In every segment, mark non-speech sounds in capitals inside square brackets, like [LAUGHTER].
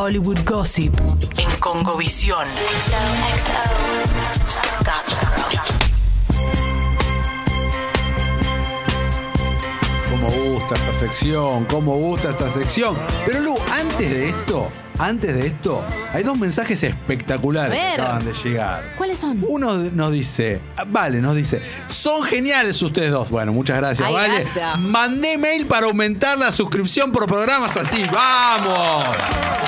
Hollywood Gossip en Congovisión. Cómo gusta esta sección, cómo gusta esta sección. Pero Lu, antes de esto, antes de esto, hay dos mensajes espectaculares que acaban de llegar. ¿Cuáles son? Uno nos dice, vale, nos dice, son geniales ustedes dos. Bueno, muchas gracias, Ay, vale. gracias. Mandé mail para aumentar la suscripción por programas así. ¡Vamos!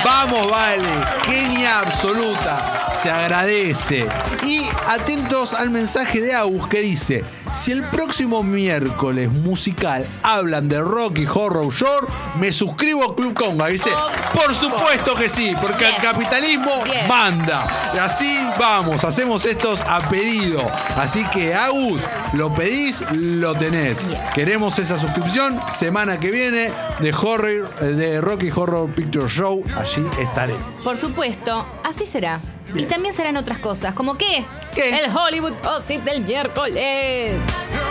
¡Vamos, vale! Genia absoluta. Se agradece. Y atentos al mensaje de Agus que dice: Si el próximo miércoles musical hablan de Rocky Horror Show, me suscribo a Club Conga. Dice: Por supuesto que sí, porque el capitalismo manda. Y así vamos, hacemos estos a pedido. Así que, Agus, lo pedís, lo tenés. Yes. Queremos esa suscripción. Semana que viene de Horror, eh, de Rocky Horror Picture Show. Allí estaré. Por supuesto, así será. Y también serán otras cosas, como que ¿Qué? el Hollywood Gossip del miércoles.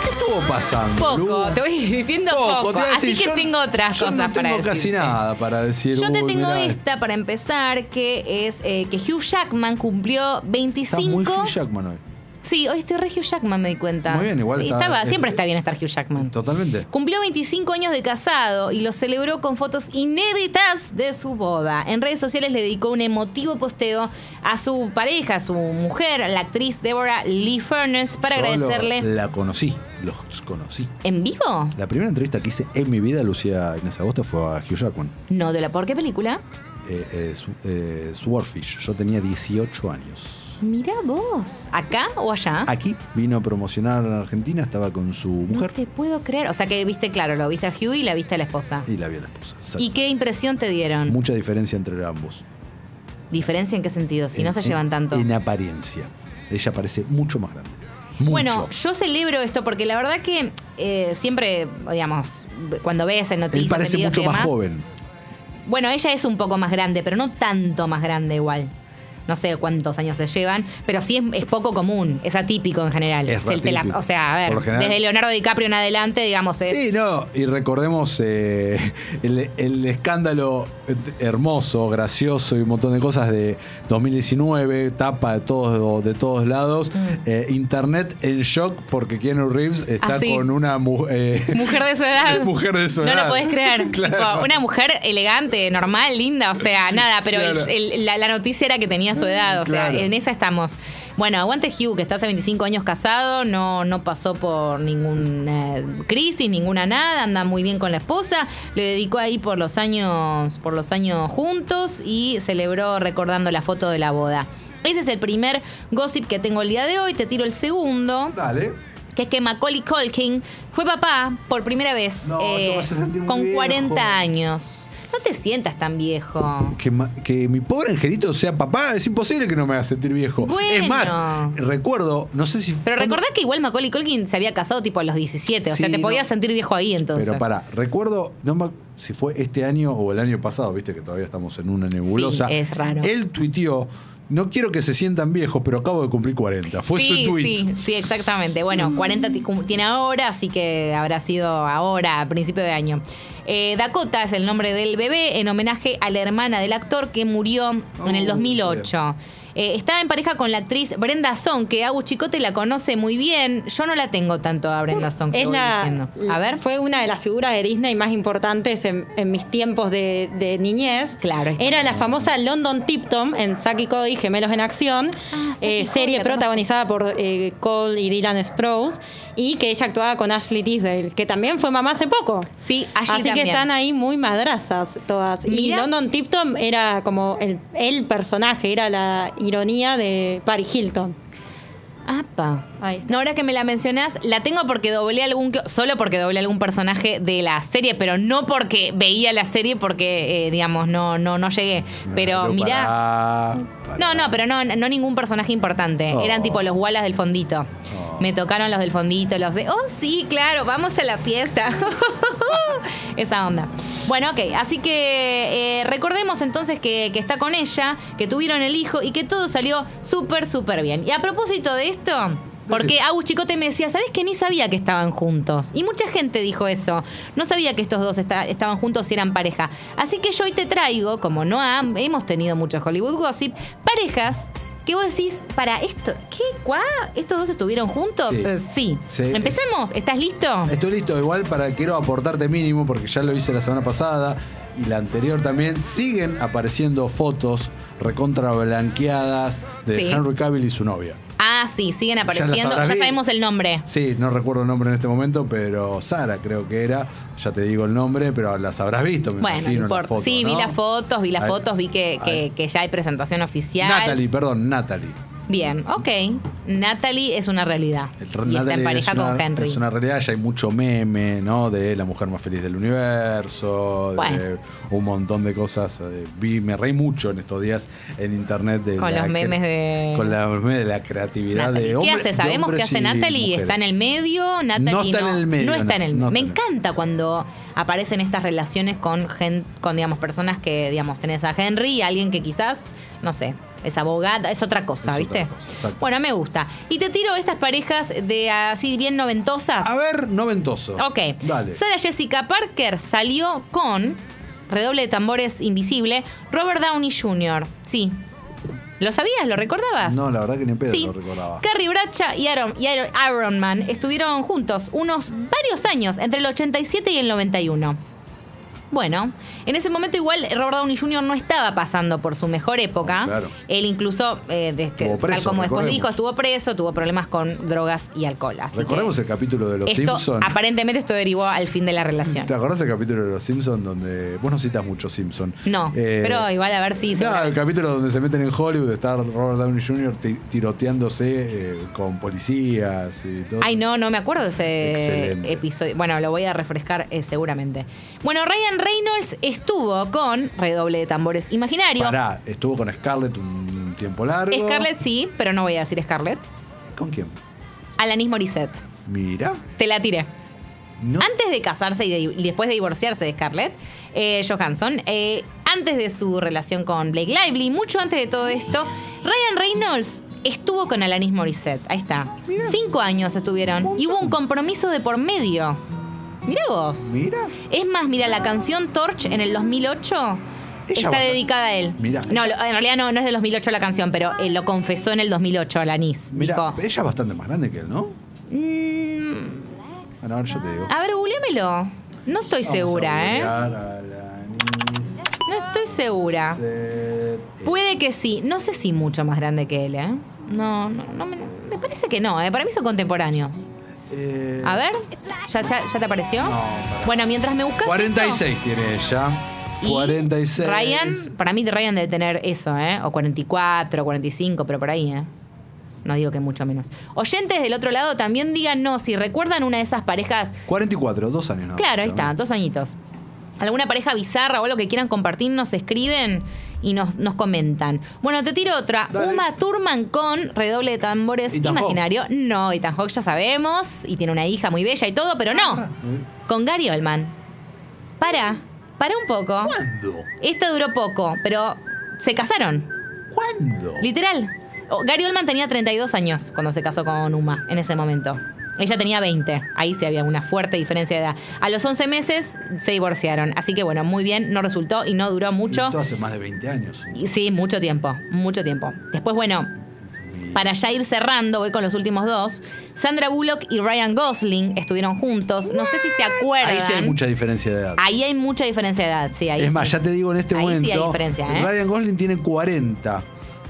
¿Qué estuvo pasando? Poco, Lu? te voy [LAUGHS] diciendo poco. te voy a Así decir, que yo- tengo otras yo cosas no para tengo casi nada para decir. Yo te tengo mirá, esta para empezar, que es eh, que Hugh Jackman cumplió Está 25. muy Hugh Jackman hoy. Sí, hoy estoy re Hugh Jackman, me di cuenta. Muy bien, igual está- Estaba, siempre está bien estar Hugh Jackman. Totalmente. Cumplió 25 años de casado y lo celebró con fotos inéditas de su boda. En redes sociales le dedicó un emotivo posteo a su pareja, a su mujer, la actriz Deborah Lee Furness, para Yo lo- agradecerle. la conocí, los conocí. ¿En vivo? La primera entrevista que hice en mi vida, Lucía Inés Agosto, fue a Hugh Jackman. No, de la por qué película. Eh, eh, eh, Swordfish. Yo tenía 18 años. Mira vos, ¿acá o allá? Aquí vino a promocionar en Argentina, estaba con su No mujer te puedo creer. O sea que viste, claro, lo viste a Hugh y la viste a la esposa. y la vi a la esposa. Exacto. ¿Y qué impresión te dieron? Mucha diferencia entre ambos. ¿Diferencia en qué sentido? Si no En- se llevan tanto. En apariencia. Ella parece mucho más grande. Mucho. Bueno, yo celebro esto porque la verdad que eh, siempre, digamos, cuando ves en noticias. Él parece mucho más demás, joven. Bueno, ella es un poco más grande, pero no tanto más grande igual. No sé cuántos años se llevan, pero sí es, es poco común, es atípico en general. Es el tela- atípico. o sea, a ver, general- desde Leonardo DiCaprio en adelante, digamos, es. Sí, no, y recordemos eh, [LAUGHS] el, el escándalo hermoso, gracioso y un montón de cosas de 2019, tapa de todos, de todos lados. Mm. Eh, Internet en shock porque Keanu Reeves está Ah, sí. con una mu- eh, [LAUGHS] Mujer de su edad. [LAUGHS] mujer de su No edad. lo podés creer. Claro. Tipo, una mujer elegante, normal, linda, o sea, nada, pero el- Claro. el- la, la noticia era que tenía su edad, o sea, en esa estamos. Bueno, aguante Hugh, que está hace 25 años casado, no, no pasó por ninguna crisis, ninguna nada, anda muy bien con la esposa, le dedicó ahí por los años, por los años juntos y celebró recordando la foto de la boda. Ese es el primer gossip que tengo el día de hoy, te tiro el segundo Dale. que es que Macaulay Culkin fue papá por primera vez No, eh, con viejo. 40 años. No te sientas tan viejo. Que, ma- que mi pobre angelito sea papá, es imposible que no me haga sentir viejo. Bueno. Es más, recuerdo, no sé si. Pero cuando- recordá que igual Macaulay Culkin se había casado tipo a los 17, o sea, Sí, te podías sentir viejo ahí entonces. Pero para, recuerdo, no me- si fue este año o el año pasado, viste que todavía estamos en una nebulosa. Sí, es raro. Él tuiteó, no quiero que se sientan viejos, pero acabo de cumplir 40. Fue sí, su tweet. Sí, sí, exactamente. Bueno, 40 ti- cum- tiene ahora, así que habrá sido ahora, a principio de año. Eh, Dakota es el nombre del bebé en homenaje a la hermana del actor que murió en el Oh, 2008. Eh, está en pareja con la actriz Brenda Song, que Agus Chicote la conoce muy bien. Yo no la tengo tanto a Brenda Song. Es voy la, diciendo. A ver. Fue una de las figuras de Disney más importantes en, en mis tiempos de, de niñez. Claro. Era la famosa London Tipton en Saki Cody, Gemelos en Acción, Ah, eh, serie protagonizada por eh, Cole y Dylan Sprouse, y que ella actuaba con Ashley Tisdale, que también fue mamá hace poco. Sí, Ashley Así también. que están ahí muy madrazas todas. Y. London Tipton era como el, el personaje, era la ironía de Paris Hilton. Apa. No, ahora que me la mencionás, la tengo porque doblé algún. que- Solo porque doblé algún personaje de la serie, pero no porque veía la serie, porque, eh, digamos, no, no, no llegué. Pero No, mirá. No, no, pero no, no ningún personaje importante. Oh. Eran tipo los Wallace del fondito. Oh. Me tocaron los del fondito, los de. Oh, sí, claro, vamos a la fiesta. [LAUGHS] Esa onda. Bueno, ok, así que eh, recordemos entonces que, que está con ella, que tuvieron el hijo y que todo salió súper, súper bien. Y a propósito de esto, Porque Agus Chicote me decía, ¿sabes que ni sabía que estaban juntos? Y mucha gente dijo eso. No sabía que estos dos esta- estaban juntos y eran pareja. Así que yo hoy te traigo, como no hemos tenido mucho Hollywood Gossip, parejas que vos decís, para esto, ¿qué? ¿Cuá? ¿Estos dos estuvieron juntos? Sí. Eh, sí. Sí, Empecemos. ¿Estás listo? Estoy listo, igual para quiero aportarte mínimo, porque ya lo hice la semana pasada y la anterior también. Siguen apareciendo fotos recontra blanqueadas de Sí. Henry Cavill y su novia. Ah, sí, siguen apareciendo. Ya, sabemos el nombre. Sí, no recuerdo el nombre en este momento, pero Sara creo que era. Ya te digo el nombre, pero las habrás visto, me Bueno, no imagino. importa. sí, vi las fotos, vi las Ahí- fotos, vi que, que ya hay presentación oficial. Natalie, perdón, Natalie. Bien, ok. Natalie es una realidad. Y está en pareja es una, con Henry. Es una realidad, ya hay mucho meme, ¿no? De la mujer más feliz del universo, de Bueno. un montón de cosas. Vi, me reí mucho en estos días en internet de Con la los memes de- Con los memes de la creatividad Natalie. de ¿Qué hombres. hace? de Sabemos qué hombres hace Natalie. ¿Está en el medio? Natalie No está en el medio, No está en el no Me encanta cuando aparecen estas relaciones con, gen- con digamos, personas que, digamos, tenés a Henry y alguien que quizás, no sé, es abogada, es otra cosa, Es ¿viste? otra cosa, bueno, me gusta. Y te tiro estas parejas de así bien noventosas. A ver, noventoso. Ok. Dale. Sarah Jessica Parker salió con, redoble de tambores invisible, Robert Downey Jr. Sí. ¿Lo sabías? ¿Lo recordabas? No, la verdad que ni pedo Sí. lo recordaba. Carrie Bradshaw y Iron, y Iron, Iron Man estuvieron juntos unos varios años, entre el 87 y el 91. Bueno, en ese momento igual Robert Downey Jr. no estaba pasando por su mejor época. Claro. Él incluso, eh, preso, tal como después dijo, estuvo preso, tuvo problemas con drogas y alcohol. Así Recordemos que el capítulo de Los esto, Simpsons. aparentemente esto derivó al fin de la relación. ¿Te acordás el capítulo de Los Simpsons donde. Vos no citas mucho Simpson. No, Eh, pero igual a ver si... No, el capítulo donde se meten en Hollywood está Robert Downey Jr. ti- tiroteándose eh, con policías y todo. Ay, no, no me acuerdo de ese Excelente. episodio. Bueno, lo voy a refrescar seguramente. Bueno, Ryan Reynolds estuvo con Redoble de Tambores Imaginario. Pará, estuvo con Scarlett un tiempo largo. Scarlett sí, pero no voy a decir Scarlett. ¿Con quién? Alanis Morissette. Mira. Te la tiré. No. Antes de casarse y, de- y después de divorciarse de Scarlett eh, Johansson, eh, antes de su relación con Blake Lively, mucho antes de todo esto, Ryan Reynolds estuvo con Alanis Morissette. Ahí está. Cinco años estuvieron. Y hubo un compromiso de por medio. Mira vos. Mira. Es más, mira, la canción Torch en el 2008 Ella está dedicada a él. Mirá, no, en realidad no, no es del 2008 la canción, pero él lo confesó en el 2008 Alanis. Mira, Dijo, ella es bastante más grande que él, ¿no? "Mm, Bueno, ahora yo te digo. a ver, googleamelo. No estoy Vamos a segura, ¿eh? a Alanis No estoy segura. Morissette. Puede que sí. No sé si mucho más grande que él, ¿eh? No, no, no me, me parece que no, ¿eh? Para mí son contemporáneos. Eh, A ver, ¿ya, ya, ya te apareció? No, bueno, mientras me buscas 46 tiene ella. Y 46. Ryan, para mí Ryan debe tener eso, ¿eh? O 44, 45, pero por ahí, ¿eh? No digo que mucho menos. Oyentes del otro lado también díganos si recuerdan una de esas parejas. 44, dos años, ¿no? Claro, ahí está, dos añitos. Alguna pareja bizarra o algo que quieran compartir, nos escriben y nos, nos comentan. Bueno, te tiro otra. Dale. Uma Thurman con redoble de tambores Ethan imaginario. No, Ethan Hawke ya sabemos. Y tiene una hija muy bella y todo, pero no. Con Gary Oldman. Para, para un poco. ¿Cuándo? Esta duró poco, pero se casaron. ¿Cuándo? Literal. O- Gary Oldman tenía 32 años cuando se casó con Uma en ese momento. Ella tenía 20. Ahí sí había una fuerte diferencia de edad. A los 11 meses se divorciaron. Así que bueno, muy bien, no resultó y no duró mucho. Esto hace más de 20 años. Y Sí, mucho tiempo, mucho tiempo. Después, bueno, para ya ir cerrando, voy con los últimos dos. Sandra Bullock y Ryan Gosling estuvieron juntos. No sé si se acuerdan. Ahí sí hay mucha diferencia de edad. Ahí hay mucha diferencia de edad, sí. Ahí es más, ya te digo en este Ahí momento. sí hay diferencia, ¿eh? Ryan Gosling tiene 40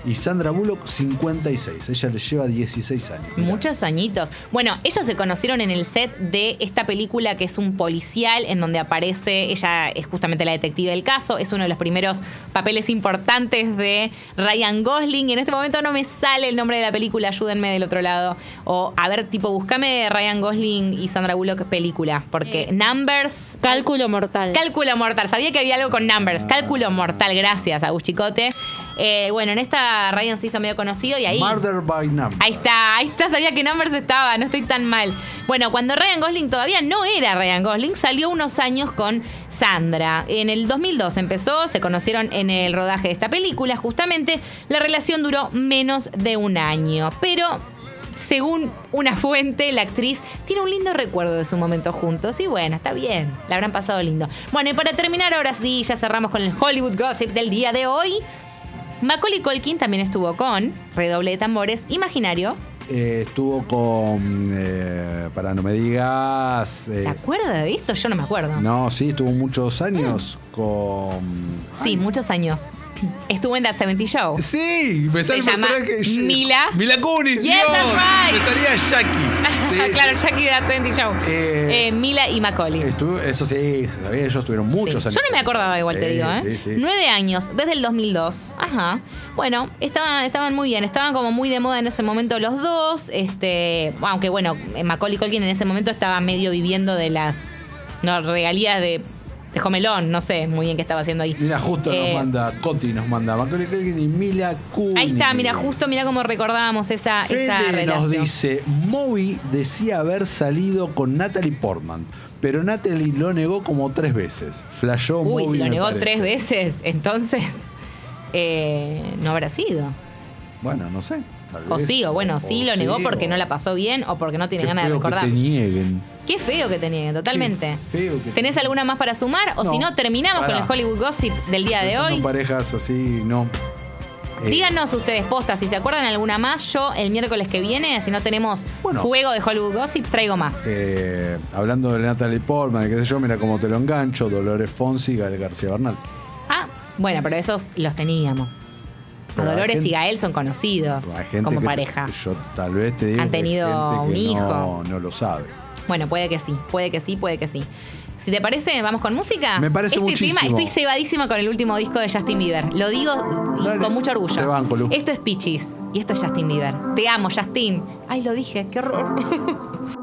y Sandra Bullock 56. Ella le lleva 16 años. Mirá. Muchos añitos. Bueno, ellos se conocieron en el set de esta película que es un policial en donde aparece, ella es justamente la detective del caso, es uno de los primeros papeles importantes de Ryan Gosling. Y en este momento no me sale el nombre de la película, ayúdenme del otro lado. O a ver, tipo, búscame Ryan Gosling y Sandra Bullock película, porque Numbers... Cálculo mortal. Cálculo mortal. Sabía que había algo con numbers. Cálculo mortal. Gracias, Agus Chicote. Eh, bueno, en esta Ryan se hizo medio conocido y ahí. Murder by Number. Ahí está, ahí está, sabía que Numbers estaba, no estoy tan mal. Bueno, cuando Ryan Gosling todavía no era Ryan Gosling, salió unos años con Sandra. En el 2002 empezó, se conocieron en el rodaje de esta película, justamente la relación duró menos de un año, pero según una [LAUGHS] fuente, la actriz tiene un lindo recuerdo de su momento juntos. Y bueno, está bien, la habrán pasado lindo. Bueno, y para terminar, ahora sí, ya cerramos con el Hollywood Gossip del día de hoy. Macaulay Culkin también estuvo con Redoble de Tambores Imaginario. Eh, estuvo con. eh, para no me digas. eh, ¿Se acuerda de esto? Yo no me acuerdo. no, sí, estuvo muchos años con. Sí, Ay, muchos años. Estuvo en The 70 Show. Sí, me sale el personaje. Mila. Mila Kunis. Yes, Dios, that's right. Me salía Jackie. [LAUGHS] Sí, claro, sí. Jackie de The 70 Show. Eh, Eh, Mila y Macaulay. Estuvo- eso sí, sabía, ellos tuvieron muchos Sí. años. Yo no me acordaba igual, te digo, ¿eh? Sí, sí. Nueve años, desde el 2002. Ajá. Bueno, estaban, estaban muy bien, estaban como muy de moda en ese momento los dos. Este, aunque bueno, Macaulay Culkin en ese momento estaba medio viviendo de las no, regalías de, de Jomelón, no sé muy bien qué estaba haciendo ahí. Mira, justo Eh, nos manda, Coti nos manda Macaulay Culkin y Mila Kunis. Ahí está, mira, justo mira cómo recordábamos esa, esa Fede relación. nos dice, Moby decía haber salido con Natalie Portman, pero Natalie lo negó como tres veces. Flashó Uy, Moby, si lo negó parece. tres veces, entonces eh, no habrá sido. Bueno, no sé. Tal O sí, o bueno, sí lo negó porque o- no la pasó bien o porque no tiene ganas de recordar. Que te nieguen. Qué feo que te nieguen, totalmente. Qué feo que te ¿Tenés alguna más para sumar? O No. si no, terminamos con el Hollywood Gossip del día de hoy. parejas así, no. Eh, Díganos ustedes, postas, si se acuerdan alguna más, yo el miércoles que viene, si no tenemos Bueno. juego de Hollywood Gossip, traigo más. eh, hablando de Natalie Portman, qué sé yo, mira cómo te lo engancho, Dolores Fonsi y Gael García Bernal. Ah, bueno, pero esos los teníamos. A Pero Dolores gente- y Gael son conocidos como pareja. Yo tal vez te digo Han tenido gente un que hijo. No, no lo sabe. Bueno, puede que sí, puede que sí, puede que sí. Si te parece, vamos con música. Me parece este muchísimo. tema, estoy cebadísima con el último disco de Justin Bieber. Lo digo Dale, con mucho orgullo. te banco, Lu. Esto es Pichis y esto es Justin Bieber. Te amo, Justin. Ay, lo dije, qué horror. [LAUGHS]